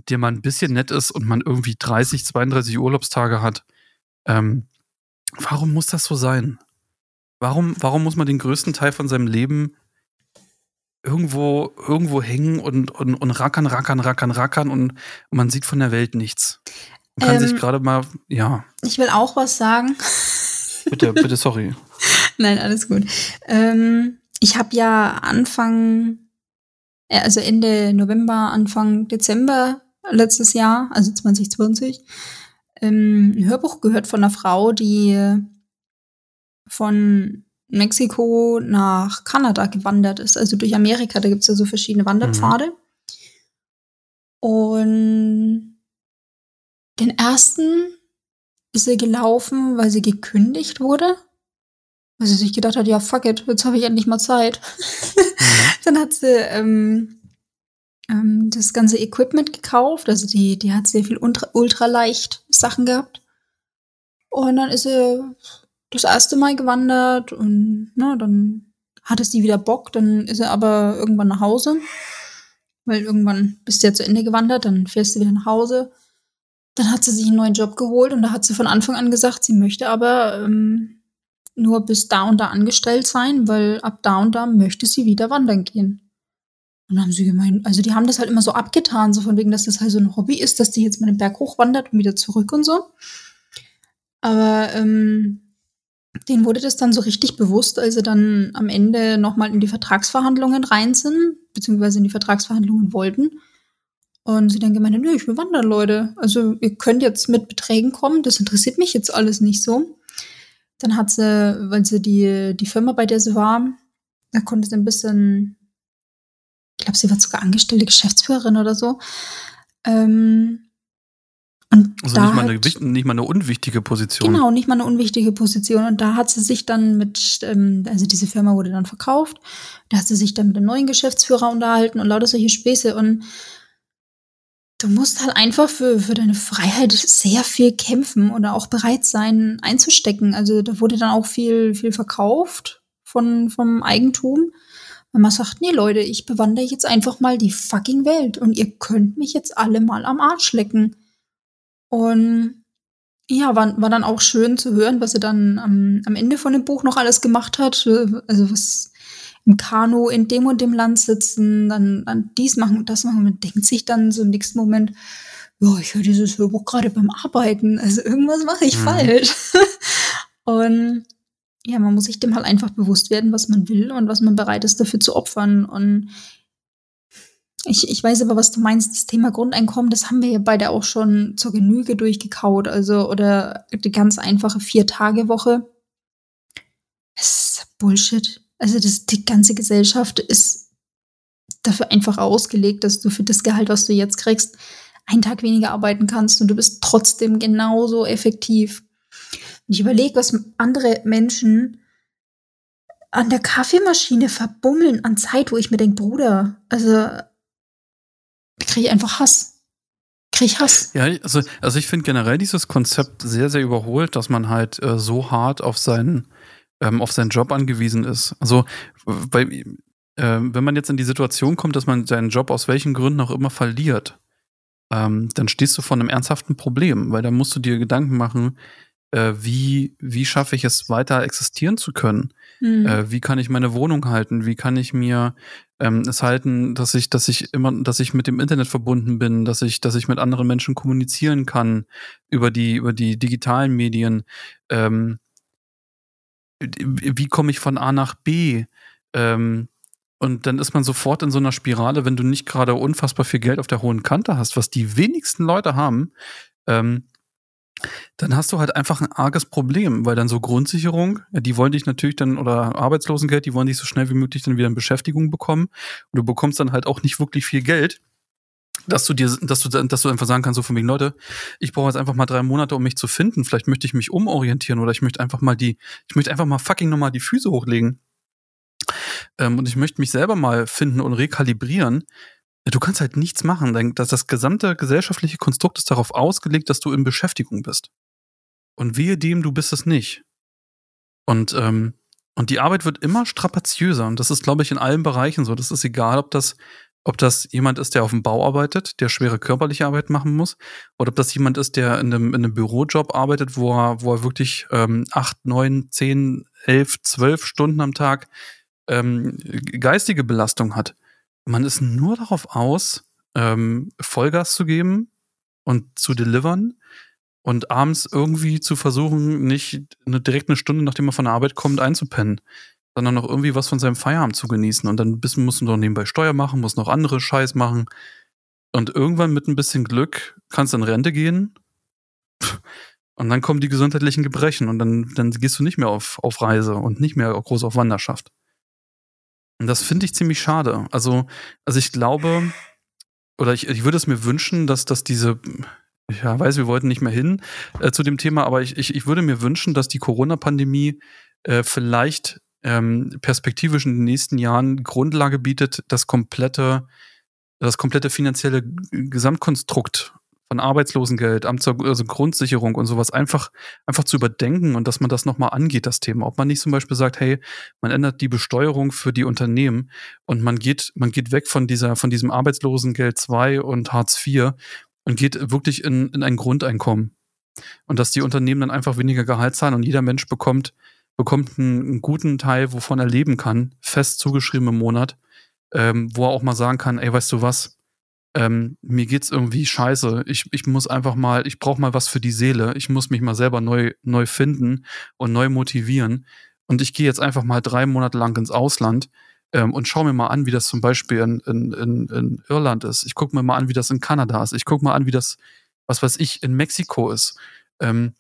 der mal ein bisschen nett ist und man irgendwie 30, 32 Urlaubstage hat. Ähm, warum muss das so sein? Warum, warum muss man den größten Teil von seinem Leben irgendwo, irgendwo hängen und, und, und rackern, rackern, rackern, rackern und man sieht von der Welt nichts? Man kann Ähm, sich gerade mal, ja, Ich will auch was sagen. bitte, bitte, sorry. Nein, alles gut. Ähm, ich habe ja Anfang, äh, also Ende November, Anfang Dezember letztes Jahr, also 2020, ähm, ein Hörbuch gehört von einer Frau, die von Mexiko nach Kanada gewandert ist, also durch Amerika. Da gibt es ja so verschiedene Wanderpfade. Und den ersten ist sie gelaufen, weil sie gekündigt wurde. Weil sie sich gedacht hat, ja, fuck it, jetzt habe ich endlich mal Zeit. Mhm. Dann hat sie ähm, ähm, das ganze Equipment gekauft. Also die, die hat sehr viel ultra, ultraleicht Sachen gehabt. Und dann ist sie das erste Mal gewandert und na, dann hatte sie wieder Bock. Dann ist er aber irgendwann nach Hause. Weil irgendwann bist du ja zu Ende gewandert, dann fährst du wieder nach Hause. Dann hat sie sich einen neuen Job geholt und da hat sie von Anfang an gesagt, sie möchte aber ähm, nur bis da und da angestellt sein, weil ab da und da möchte sie wieder wandern gehen. Und dann haben sie gemeint, also die haben das halt immer so abgetan, so von wegen, dass das halt so ein Hobby ist, dass die jetzt mal den Berg hochwandert und wieder zurück und so. Aber ähm, denen wurde das dann so richtig bewusst, als sie dann am Ende nochmal in die Vertragsverhandlungen rein sind, beziehungsweise in die Vertragsverhandlungen wollten. Und sie dann gemeint, nö, ich will wandern, Leute. Also ihr könnt jetzt mit Beträgen kommen, das interessiert mich jetzt alles nicht so. Dann hat sie, weil sie die, die Firma, bei der sie war, da konnte sie ein bisschen ich glaube, sie war sogar angestellte Geschäftsführerin oder so. Ähm, und also nicht, mal eine, hat, nicht mal eine unwichtige Position. Genau, nicht mal eine unwichtige Position. Und da hat sie sich dann mit, ähm, also diese Firma wurde dann verkauft, da hat sie sich dann mit dem neuen Geschäftsführer unterhalten und lauter solche Späße. Und du musst halt einfach für, für deine Freiheit sehr viel kämpfen oder auch bereit sein, einzustecken. Also da wurde dann auch viel, viel verkauft von, vom Eigentum. Wenn man sagt, nee Leute, ich bewandere jetzt einfach mal die fucking Welt und ihr könnt mich jetzt alle mal am Arsch lecken. Und ja, war, war dann auch schön zu hören, was sie dann am, am Ende von dem Buch noch alles gemacht hat. Also was im Kanu in dem und dem Land sitzen, dann, dann dies machen und das machen. Und man denkt sich dann so im nächsten Moment, ja, ich höre dieses Hörbuch gerade beim Arbeiten. Also irgendwas mache ich mhm. falsch. und ja, man muss sich dem halt einfach bewusst werden, was man will und was man bereit ist, dafür zu opfern. Und ich, ich weiß aber, was du meinst, das Thema Grundeinkommen, das haben wir ja beide auch schon zur Genüge durchgekaut. Also, oder die ganz einfache Vier-Tage-Woche. Das ist Bullshit. Also, das, die ganze Gesellschaft ist dafür einfach ausgelegt, dass du für das Gehalt, was du jetzt kriegst, einen Tag weniger arbeiten kannst und du bist trotzdem genauso effektiv. Ich überlege, was andere Menschen an der Kaffeemaschine verbummeln an Zeit, wo ich mir denke, Bruder, also kriege ich einfach Hass. Kriege ich Hass. Ja, also, also ich finde generell dieses Konzept sehr, sehr überholt, dass man halt äh, so hart auf seinen, ähm, auf seinen Job angewiesen ist. Also, weil, äh, wenn man jetzt in die Situation kommt, dass man seinen Job aus welchen Gründen auch immer verliert, ähm, dann stehst du vor einem ernsthaften Problem, weil da musst du dir Gedanken machen, äh, wie, wie schaffe ich es weiter existieren zu können? Mhm. Äh, wie kann ich meine Wohnung halten? Wie kann ich mir ähm, es halten, dass ich, dass ich immer, dass ich mit dem Internet verbunden bin, dass ich, dass ich mit anderen Menschen kommunizieren kann über die, über die digitalen Medien? Ähm, wie komme ich von A nach B? Ähm, und dann ist man sofort in so einer Spirale, wenn du nicht gerade unfassbar viel Geld auf der hohen Kante hast, was die wenigsten Leute haben, ähm, dann hast du halt einfach ein arges Problem, weil dann so Grundsicherung, die wollen dich natürlich dann, oder Arbeitslosengeld, die wollen dich so schnell wie möglich dann wieder in Beschäftigung bekommen. Und du bekommst dann halt auch nicht wirklich viel Geld, dass du dir, dass du, dass du einfach sagen kannst, so von wegen, Leute, ich brauche jetzt einfach mal drei Monate, um mich zu finden. Vielleicht möchte ich mich umorientieren oder ich möchte einfach mal die, ich möchte einfach mal fucking nochmal die Füße hochlegen. Ähm, und ich möchte mich selber mal finden und rekalibrieren. Du kannst halt nichts machen. Das, das gesamte gesellschaftliche Konstrukt ist darauf ausgelegt, dass du in Beschäftigung bist. Und wehe dem, du bist es nicht. Und, ähm, und die Arbeit wird immer strapaziöser. Und das ist, glaube ich, in allen Bereichen so. Das ist egal, ob das, ob das jemand ist, der auf dem Bau arbeitet, der schwere körperliche Arbeit machen muss, oder ob das jemand ist, der in einem, in einem Bürojob arbeitet, wo er, wo er wirklich ähm, acht, neun, zehn, elf, zwölf Stunden am Tag ähm, geistige Belastung hat man ist nur darauf aus, ähm, Vollgas zu geben und zu delivern und abends irgendwie zu versuchen, nicht eine, direkt eine Stunde, nachdem man von der Arbeit kommt, einzupennen, sondern noch irgendwie was von seinem Feierabend zu genießen. Und dann ein bisschen muss man noch nebenbei Steuer machen, muss noch andere Scheiß machen. Und irgendwann mit ein bisschen Glück kannst du in Rente gehen. Und dann kommen die gesundheitlichen Gebrechen und dann, dann gehst du nicht mehr auf, auf Reise und nicht mehr groß auf Wanderschaft. Und das finde ich ziemlich schade. Also, also ich glaube, oder ich, ich würde es mir wünschen, dass, dass diese, ja, weiß, wir wollten nicht mehr hin äh, zu dem Thema, aber ich, ich, ich würde mir wünschen, dass die Corona-Pandemie äh, vielleicht ähm, perspektivisch in den nächsten Jahren Grundlage bietet, das komplette das komplette finanzielle Gesamtkonstrukt von Arbeitslosengeld, Amts also Grundsicherung und sowas einfach, einfach zu überdenken und dass man das nochmal angeht, das Thema. Ob man nicht zum Beispiel sagt, hey, man ändert die Besteuerung für die Unternehmen und man geht, man geht weg von dieser, von diesem Arbeitslosengeld 2 und Hartz IV und geht wirklich in, in ein Grundeinkommen. Und dass die Unternehmen dann einfach weniger Gehalt zahlen und jeder Mensch bekommt, bekommt einen, einen guten Teil, wovon er leben kann, fest zugeschrieben im Monat, ähm, wo er auch mal sagen kann, ey, weißt du was, ähm, mir geht's irgendwie scheiße. Ich, ich muss einfach mal, ich brauche mal was für die Seele. Ich muss mich mal selber neu, neu finden und neu motivieren. Und ich gehe jetzt einfach mal drei Monate lang ins Ausland ähm, und schaue mir mal an, wie das zum Beispiel in, in, in, in Irland ist. Ich gucke mir mal an, wie das in Kanada ist. Ich gucke mal an, wie das, was weiß ich, in Mexiko ist. Ähm,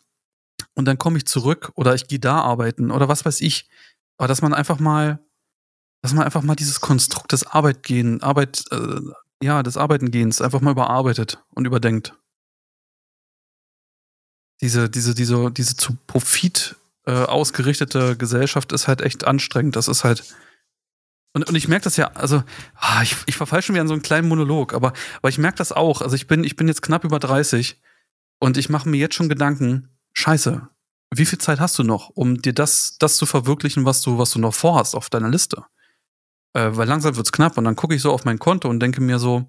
und dann komme ich zurück oder ich gehe da arbeiten oder was weiß ich. Aber dass man einfach mal, dass man einfach mal dieses Konstrukt des Arbeitgehen, Arbeit, äh, ja, des Arbeitengehens einfach mal überarbeitet und überdenkt. Diese, diese, diese, diese zu Profit äh, ausgerichtete Gesellschaft ist halt echt anstrengend. Das ist halt. Und, und ich merke das ja, also, ah, ich, ich verfall schon wieder in so einen kleinen Monolog, aber, aber ich merke das auch. Also ich bin, ich bin jetzt knapp über 30 und ich mache mir jetzt schon Gedanken, scheiße, wie viel Zeit hast du noch, um dir das, das zu verwirklichen, was du, was du noch vorhast auf deiner Liste? Äh, weil langsam wird's knapp und dann gucke ich so auf mein Konto und denke mir so,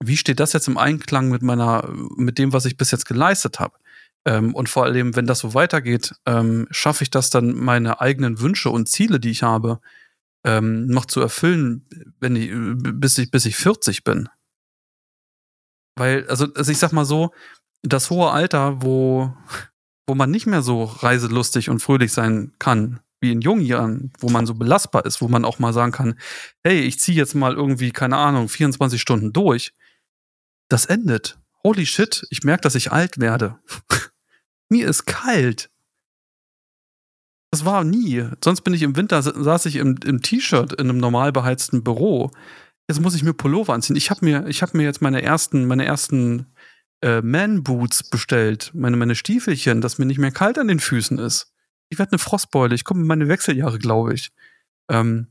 wie steht das jetzt im Einklang mit meiner, mit dem, was ich bis jetzt geleistet habe? Ähm, und vor allem, wenn das so weitergeht, ähm, schaffe ich das dann, meine eigenen Wünsche und Ziele, die ich habe, ähm, noch zu erfüllen, wenn ich, bis ich, bis ich 40 bin. Weil, also, also ich sag mal so, das hohe Alter, wo, wo man nicht mehr so reiselustig und fröhlich sein kann, wie in jungen Jahren, wo man so belastbar ist, wo man auch mal sagen kann, hey, ich ziehe jetzt mal irgendwie, keine Ahnung, 24 Stunden durch. Das endet. Holy shit, ich merke, dass ich alt werde. Mir ist kalt. Das war nie. Sonst bin ich im Winter, saß ich im, im T-Shirt in einem normal beheizten Büro. Jetzt muss ich mir Pullover anziehen. Ich habe mir, hab mir jetzt meine ersten, meine ersten äh, Man-Boots bestellt, meine, meine Stiefelchen, dass mir nicht mehr kalt an den Füßen ist ich werde eine Frostbeule, ich komme in meine Wechseljahre, glaube ich. Ähm,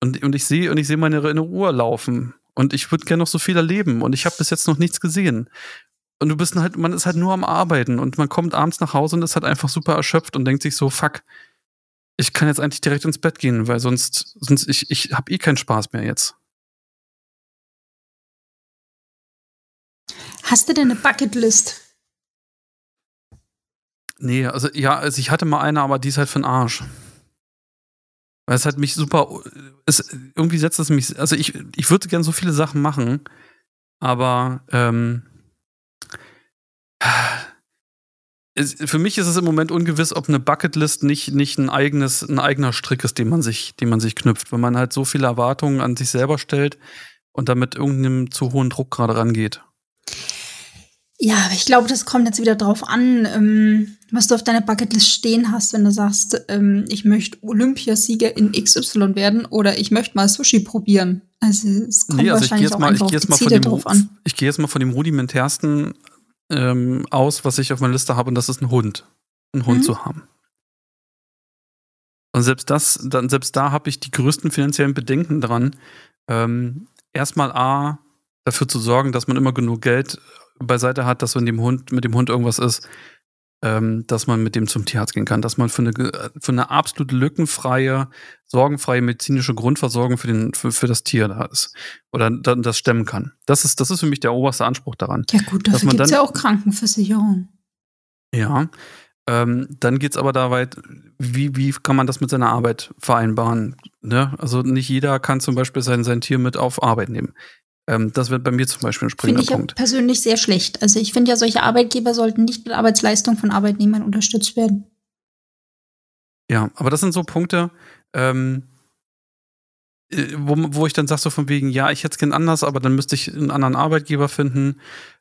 und, und ich sehe und ich sehe meine, meine Uhr laufen und ich würde gerne noch so viel erleben und ich habe bis jetzt noch nichts gesehen. Und du bist halt, man ist halt nur am Arbeiten und man kommt abends nach Hause und ist halt einfach super erschöpft und denkt sich so, fuck, ich kann jetzt eigentlich direkt ins Bett gehen, weil sonst, sonst ich, ich habe eh keinen Spaß mehr jetzt. Hast du denn eine Bucketlist? Nee, also ja, also ich hatte mal eine, aber die ist halt für den Arsch. Weil es halt mich super. Es, irgendwie setzt es mich. Also ich, ich würde gerne so viele Sachen machen, aber ähm, es, für mich ist es im Moment ungewiss, ob eine Bucketlist nicht, nicht ein eigenes, ein eigener Strick ist, den man sich, den man sich knüpft, weil man halt so viele Erwartungen an sich selber stellt und damit irgendeinem zu hohen Druck gerade rangeht. Ja, aber ich glaube, das kommt jetzt wieder drauf an, ähm, was du auf deiner Bucketlist stehen hast, wenn du sagst, ähm, ich möchte Olympiasieger in XY werden oder ich möchte mal Sushi probieren. Also es kommt nee, also wahrscheinlich auch mal, Ziele drauf an. Ich gehe jetzt mal von dem rudimentärsten ähm, aus, was ich auf meiner Liste habe, und das ist ein Hund. Einen Hund mhm. zu haben. Und selbst das, dann selbst da habe ich die größten finanziellen Bedenken dran. Ähm, erstmal A, dafür zu sorgen, dass man immer genug Geld beiseite hat, dass wenn dem Hund, mit dem Hund irgendwas ist, ähm, dass man mit dem zum Tierarzt gehen kann, dass man für eine, für eine absolut lückenfreie, sorgenfreie medizinische Grundversorgung für, den, für, für das Tier da ist. Oder dann das stemmen kann. Das ist, das ist für mich der oberste Anspruch daran. Ja, gut, dafür gibt es ja auch Krankenversicherung. Ja. Ähm, dann geht es aber da weit, wie, wie kann man das mit seiner Arbeit vereinbaren? Ne? Also nicht jeder kann zum Beispiel sein, sein Tier mit auf Arbeit nehmen. Ähm, das wird bei mir zum Beispiel ein springender Finde ich Punkt. persönlich sehr schlecht. Also ich finde ja, solche Arbeitgeber sollten nicht mit Arbeitsleistung von Arbeitnehmern unterstützt werden. Ja, aber das sind so Punkte, ähm, äh, wo, wo ich dann sage, so von wegen, ja, ich hätte es gern anders, aber dann müsste ich einen anderen Arbeitgeber finden.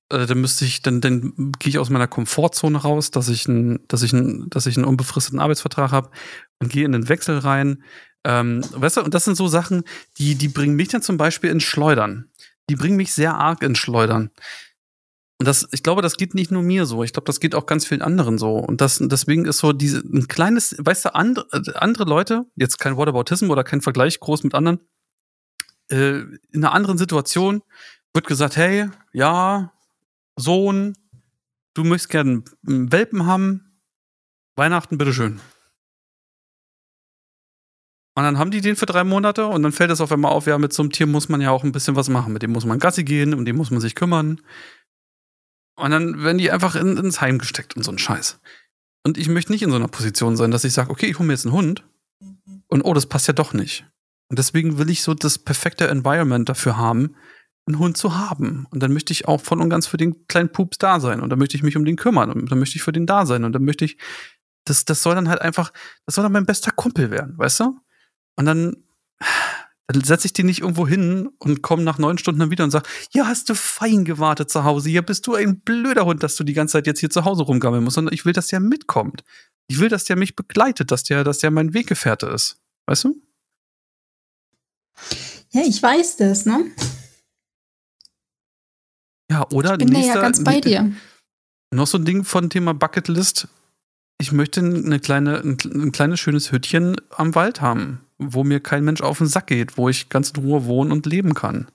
Äh, dann müsste ich, dann, dann gehe ich aus meiner Komfortzone raus, dass ich, ein, dass ich, ein, dass ich einen unbefristeten Arbeitsvertrag habe und gehe in den Wechsel rein. Ähm, weißt du, und das sind so Sachen, die, die bringen mich dann zum Beispiel ins Schleudern die bringen mich sehr arg ins Schleudern. Und das, ich glaube, das geht nicht nur mir so. Ich glaube, das geht auch ganz vielen anderen so. Und das, deswegen ist so diese, ein kleines, weißt du, andere, andere Leute, jetzt kein Whataboutism oder kein Vergleich groß mit anderen, äh, in einer anderen Situation wird gesagt, hey, ja, Sohn, du möchtest gerne einen Welpen haben, Weihnachten, bitteschön. Und dann haben die den für drei Monate und dann fällt es auf einmal auf, ja, mit so einem Tier muss man ja auch ein bisschen was machen. Mit dem muss man Gassi gehen, um den muss man sich kümmern. Und dann werden die einfach in, ins Heim gesteckt und so ein Scheiß. Und ich möchte nicht in so einer Position sein, dass ich sage, okay, ich hole mir jetzt einen Hund und oh, das passt ja doch nicht. Und deswegen will ich so das perfekte Environment dafür haben, einen Hund zu haben. Und dann möchte ich auch voll und ganz für den kleinen Pups da sein. Und dann möchte ich mich um den kümmern. Und dann möchte ich für den da sein. Und dann möchte ich, das, das soll dann halt einfach, das soll dann mein bester Kumpel werden, weißt du? Und dann, dann setze ich die nicht irgendwo hin und komme nach neun Stunden dann wieder und sage, ja, hast du fein gewartet zu Hause. Ja, bist du ein blöder Hund, dass du die ganze Zeit jetzt hier zu Hause rumgammeln musst. Sondern ich will, dass der mitkommt. Ich will, dass der mich begleitet, dass der, dass der mein Weggefährte ist. Weißt du? Ja, ich weiß das, ne? Ja, oder? Ich bin nächster, ja ganz bei dir. Noch so ein Ding von Thema Bucketlist. Ich möchte eine kleine, ein, ein kleines schönes Hütchen am Wald haben wo mir kein Mensch auf den Sack geht, wo ich ganz in Ruhe wohnen und leben kann.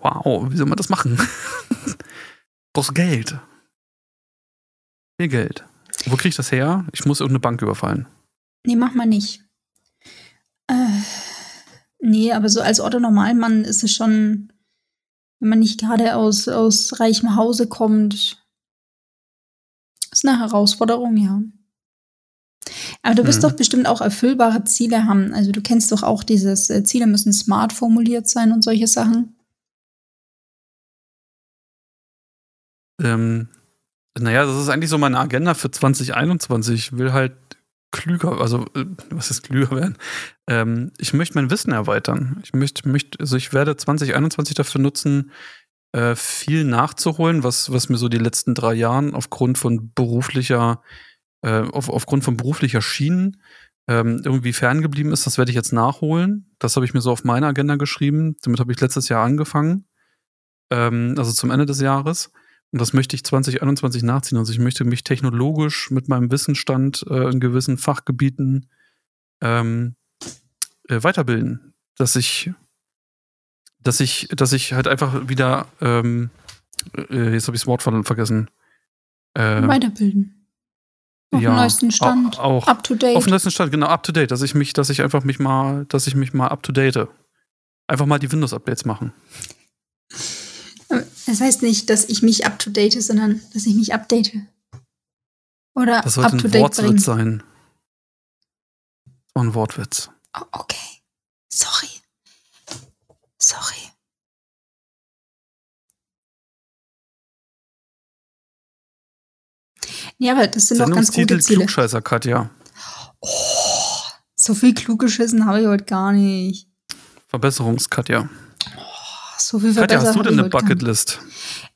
Wow, wie soll man das machen? Brauchst Geld. Viel Geld. Wo krieg ich das her? Ich muss irgendeine Bank überfallen. Nee, mach mal nicht. Äh, nee, aber so als Otto Normalmann ist es schon, wenn man nicht gerade aus, aus reichem Hause kommt, ist eine Herausforderung, ja. Aber du wirst mhm. doch bestimmt auch erfüllbare Ziele haben. Also du kennst doch auch dieses, äh, Ziele müssen smart formuliert sein und solche Sachen. Ähm, naja, das ist eigentlich so meine Agenda für 2021. Ich will halt klüger, also äh, was ist klüger werden? Ähm, ich möchte mein Wissen erweitern. Ich möchte, möchte, also ich werde 2021 dafür nutzen, äh, viel nachzuholen, was, was mir so die letzten drei Jahren aufgrund von beruflicher äh, auf, aufgrund von beruflicher Schienen ähm, irgendwie ferngeblieben ist, das werde ich jetzt nachholen. Das habe ich mir so auf meine Agenda geschrieben. Damit habe ich letztes Jahr angefangen. Ähm, also zum Ende des Jahres. Und das möchte ich 2021 nachziehen. Also ich möchte mich technologisch mit meinem Wissensstand äh, in gewissen Fachgebieten ähm, äh, weiterbilden. Dass ich, dass ich, dass ich halt einfach wieder, ähm, äh, jetzt habe ich das Wort vergessen. Äh, weiterbilden. Auf ja, dem neuesten Stand. Auch. Up to date. Auf dem neuesten Stand, genau, up to date. Dass ich mich, dass ich einfach mich mal, dass ich mich mal up to date. Einfach mal die Windows-Updates machen. Das heißt nicht, dass ich mich up to date, sondern dass ich mich update. Oder das sollte up to ein date Wortwitz bringen. sein. So ein Wortwitz. Oh, okay. Sorry. Sorry. Ja, aber das sind doch ganz gute Ziele. Klugscheißer, Katja. Oh, so viel klug geschissen habe ich heute gar nicht. Verbesserungs-Katja. Oh, so viel Katja, hast du denn eine Bucketlist?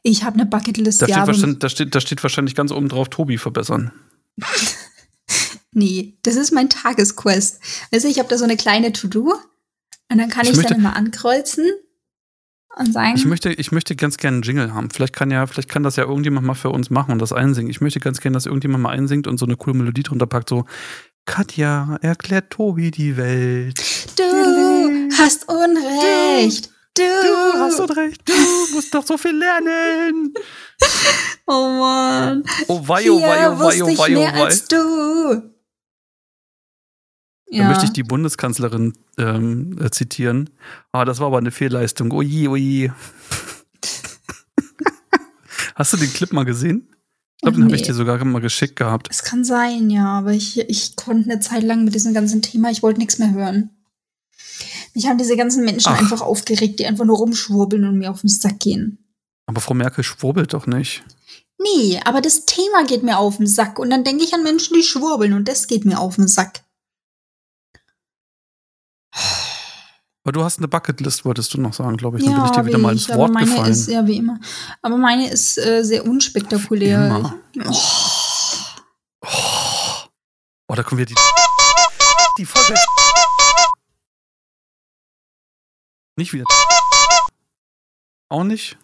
Ich habe eine Bucketlist, da ja. Steht da, steht, da steht wahrscheinlich ganz oben drauf, Tobi verbessern. nee, das ist mein Tagesquest. Also ich habe da so eine kleine To-Do und dann kann ich, ich dann immer ankreuzen und sagen. Ich möchte, ich möchte ganz gerne einen Jingle haben. Vielleicht kann ja, vielleicht kann das ja irgendjemand mal für uns machen und das einsingen. Ich möchte ganz gerne, dass irgendjemand mal einsingt und so eine coole Melodie drunter packt, so Katja erklärt Tobi die Welt. Du hast Unrecht. Du, du hast Unrecht. Du musst doch so viel lernen. Oh Mann. Oh wei, oh wei, oh wei, oh wei, oh wei. Ja. Da möchte ich die Bundeskanzlerin ähm, äh, zitieren. Ah, das war aber eine Fehlleistung. Oje, oje. Hast du den Clip mal gesehen? Ich glaube, den nee. habe ich dir sogar mal geschickt gehabt. Es kann sein, ja, aber ich, ich konnte eine Zeit lang mit diesem ganzen Thema, ich wollte nichts mehr hören. Mich haben diese ganzen Menschen Ach. einfach aufgeregt, die einfach nur rumschwurbeln und mir auf den Sack gehen. Aber Frau Merkel schwurbelt doch nicht. Nee, aber das Thema geht mir auf den Sack und dann denke ich an Menschen, die schwurbeln und das geht mir auf den Sack. Aber du hast eine Bucketlist, wolltest du noch sagen, glaube ich. Dann ja, bin ich dir wieder mal ins Wort meine gefallen. Ist, ja, wie immer. Aber meine ist äh, sehr unspektakulär. Oh. Oh. oh, da kommen wir die. Die Folge. Nicht wieder. Auch nicht?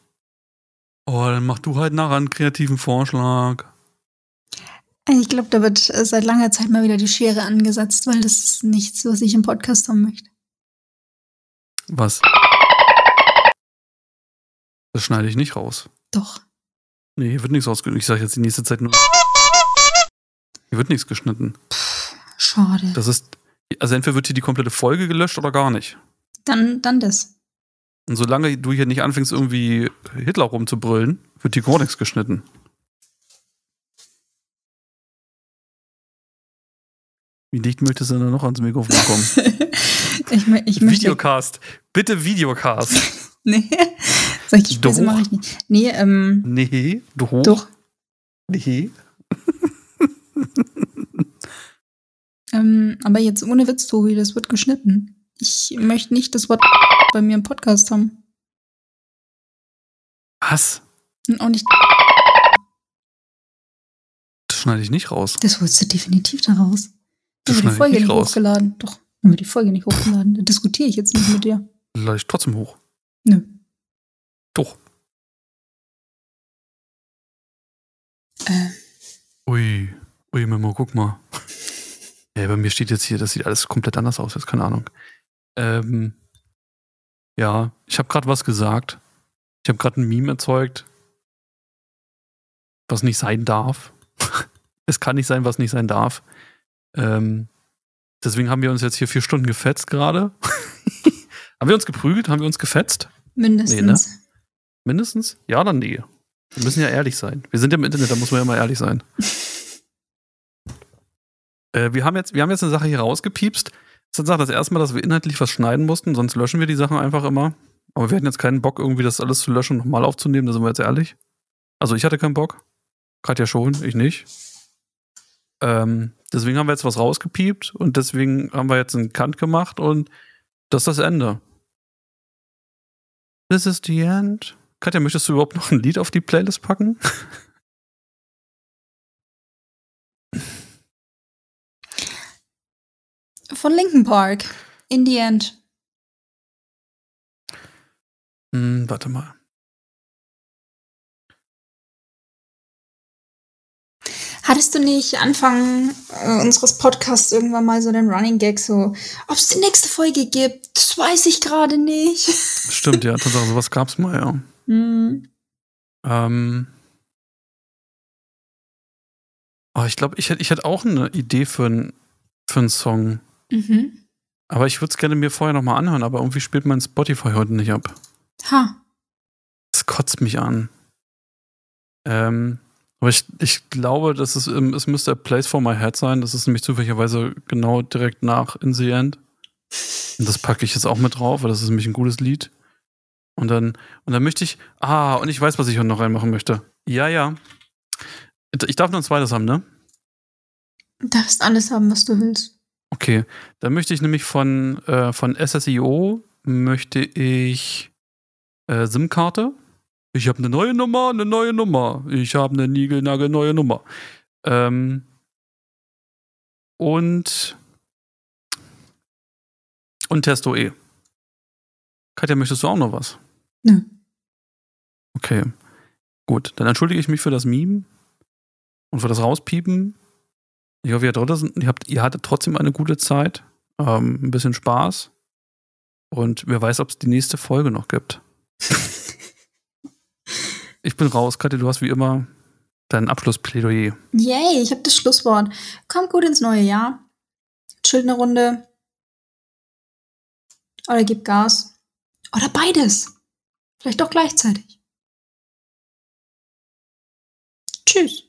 Oh, dann mach du halt nachher einen kreativen Vorschlag. Ich glaube, da wird äh, seit langer Zeit mal wieder die Schere angesetzt, weil das ist nichts, was ich im Podcast haben möchte. Was? Das schneide ich nicht raus. Doch. Nee, hier wird nichts rausgeschnitten. Ich sage jetzt die nächste Zeit nur. Hier wird nichts geschnitten. Schade. Das ist. Also entweder wird hier die komplette Folge gelöscht oder gar nicht. Dann, dann das. Und solange du hier nicht anfängst, irgendwie Hitler rumzubrüllen, wird hier gar nichts geschnitten. Wie dicht möchtest du denn noch ans Mikrofon kommen? ich, ich. Videocast. Bitte Videocast. Nee. Solche Späße Doch. mache ich nicht. Nee, ähm, Nee, du hoch. doch. Nee. Ähm, aber jetzt ohne Witz, Tobi, das wird geschnitten. Ich möchte nicht das Wort bei mir im Podcast haben. Was? Und auch nicht, Das schneide ich nicht raus. das holst du definitiv daraus. Das Wird schneide die Folge nicht raus. hochgeladen. Doch, dann wird die Folge nicht hochgeladen. Da diskutiere ich jetzt nicht mit dir. Lade ich trotzdem hoch. Nö. Doch. Äh, Ui. Ui, Memo, guck mal. Ja, bei mir steht jetzt hier, das sieht alles komplett anders aus, jetzt keine Ahnung. Ähm, ja, ich habe gerade was gesagt. Ich habe gerade ein Meme erzeugt, was nicht sein darf. es kann nicht sein, was nicht sein darf. Ähm, deswegen haben wir uns jetzt hier vier Stunden gefetzt gerade. haben wir uns geprügelt? Haben wir uns gefetzt? mindestens. Nee, Mindestens? Ja oder nee? Wir müssen ja ehrlich sein. Wir sind ja im Internet, da muss man ja mal ehrlich sein. äh, wir, haben jetzt, wir haben jetzt eine Sache hier rausgepiepst. Das ist das erste Mal, dass wir inhaltlich was schneiden mussten, sonst löschen wir die Sachen einfach immer. Aber wir hatten jetzt keinen Bock, irgendwie das alles zu löschen und nochmal aufzunehmen, da sind wir jetzt ehrlich. Also ich hatte keinen Bock. Katja schon, ich nicht. Ähm, deswegen haben wir jetzt was rausgepiept und deswegen haben wir jetzt einen Kant gemacht und das ist das Ende. This is the end. Katja, möchtest du überhaupt noch ein Lied auf die Playlist packen? Von Linkin Park. In the end. Hm, warte mal. Hattest du nicht Anfang äh, unseres Podcasts irgendwann mal so den Running Gag so, ob es die nächste Folge gibt, das weiß ich gerade nicht. Stimmt, ja, Tatsache, sowas gab's mal, ja. Hm. Ähm. Oh, ich glaube, ich hätte ich hätt auch eine Idee für, ein, für einen Song. Mhm. Aber ich würde es gerne mir vorher nochmal anhören, aber irgendwie spielt mein Spotify heute nicht ab. Ha. Es kotzt mich an. Ähm, aber ich, ich glaube, dass es, ähm, es müsste A Place for My Head sein. Das ist nämlich zufälligerweise genau direkt nach In the End. Und das packe ich jetzt auch mit drauf, weil das ist nämlich ein gutes Lied. Und dann, und dann möchte ich, ah, und ich weiß, was ich heute noch reinmachen möchte. Ja, ja. Ich darf noch ein zweites haben, ne? Du darfst alles haben, was du willst. Okay. Dann möchte ich nämlich von, äh, von SSIO möchte ich äh, SIM-Karte. Ich habe eine neue Nummer, eine neue Nummer. Ich habe eine Nigelnagel neue Nummer. Ähm, und und Testo E. Katja, möchtest du auch noch was? Nö. Okay. Gut, dann entschuldige ich mich für das Meme und für das Rauspiepen. Ich hoffe, ihr, hattet, ihr, habt, ihr hattet trotzdem eine gute Zeit, ähm, ein bisschen Spaß. Und wer weiß, ob es die nächste Folge noch gibt. ich bin raus. Katja, du hast wie immer dein Abschlussplädoyer. Yay, ich habe das Schlusswort. Kommt gut ins neue Jahr. Chillt eine Runde. Oder gebt Gas. Oder beides. Vielleicht auch gleichzeitig. Tschüss.